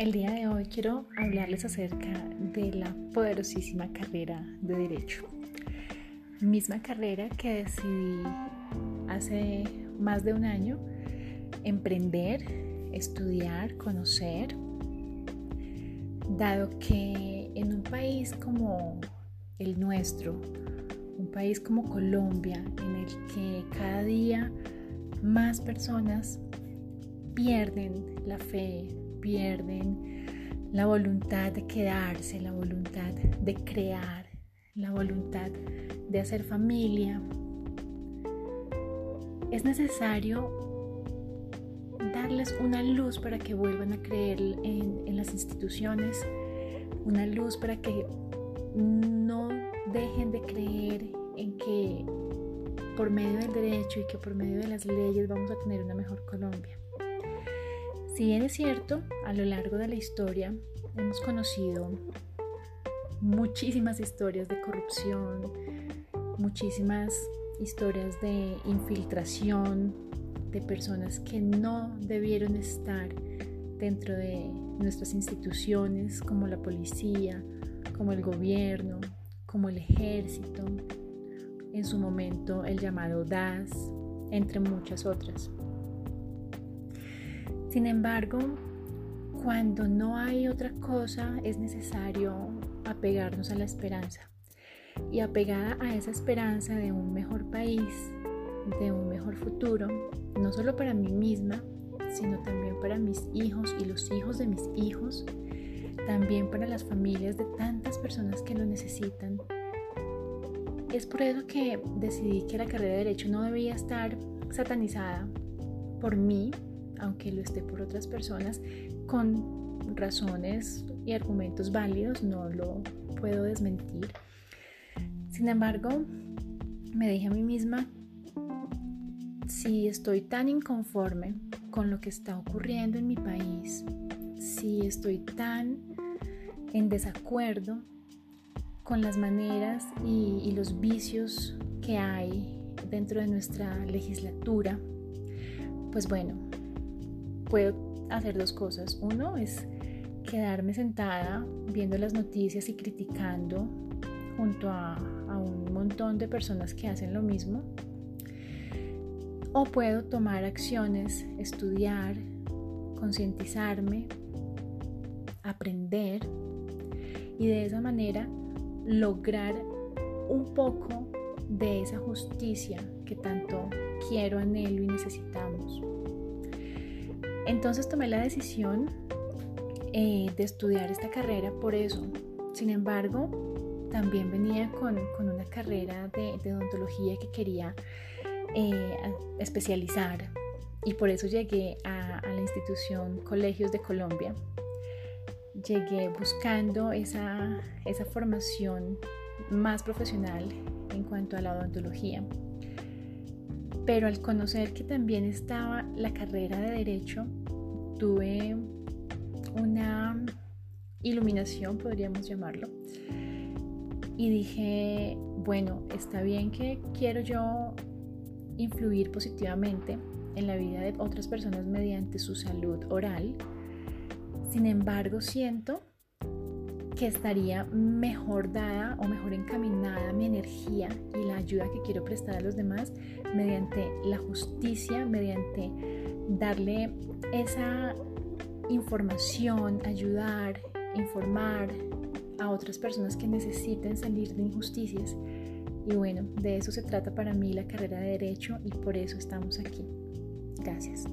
El día de hoy quiero hablarles acerca de la poderosísima carrera de Derecho. Misma carrera que decidí hace más de un año emprender, estudiar, conocer, dado que en un país como el nuestro, un país como Colombia, en el que cada día más personas pierden la fe, pierden la voluntad de quedarse, la voluntad de crear, la voluntad de hacer familia. Es necesario darles una luz para que vuelvan a creer en, las instituciones, una luz para que no dejen de creer en que por medio del derecho y que por medio de las leyes vamos a tener una mejor Colombia. Si bien es cierto, a lo largo de la historia hemos conocido muchísimas historias de corrupción, muchísimas historias de infiltración de personas que no debieron estar dentro de nuestras instituciones como la policía, como el gobierno, como el ejército, en su momento el llamado DAS, entre muchas otras. Sin embargo, cuando no hay otra cosa, es necesario apegarnos a la esperanza. Y apegada a esa esperanza de un mejor país, de un mejor futuro, no solo para mí misma, sino también para mis hijos y los hijos de mis hijos, también para las familias de tantas personas que lo necesitan. Es por eso que decidí que la carrera de derecho no debía estar satanizada por mí, aunque lo esté por otras personas, con razones y argumentos válidos, no lo puedo desmentir. Sin embargo, me dije a mí misma, si estoy tan inconforme con lo que está ocurriendo en mi país, si estoy tan en desacuerdo con las maneras y, los vicios que hay dentro de nuestra legislatura, pues bueno, puedo hacer dos cosas. Uno es quedarme sentada viendo las noticias y criticando junto a, un montón de personas que hacen lo mismo. O puedo tomar acciones, estudiar, concientizarme, aprender y de esa manera lograr un poco de esa justicia que tanto quiero, anhelo y necesitamos. Entonces tomé la decisión eh, de estudiar esta carrera por eso. Sin embargo, también venía con, una carrera de, odontología que quería eh, especializar y por eso llegué a, la institución Colegios de Colombia. Llegué buscando esa, esa formación más profesional en cuanto a la odontología pero al conocer que también estaba la carrera de derecho, tuve una iluminación, podríamos llamarlo. Y dije, bueno, está bien que quiero yo influir positivamente en la vida de otras personas mediante su salud oral. Sin embargo, siento que estaría mejor dada o mejor encaminada mi energía y la ayuda que quiero prestar a los demás mediante la justicia, mediante darle esa información, ayudar, informar a otras personas que necesiten salir de injusticias. Y bueno, de eso se trata para mí la carrera de derecho y por eso estamos aquí. Gracias.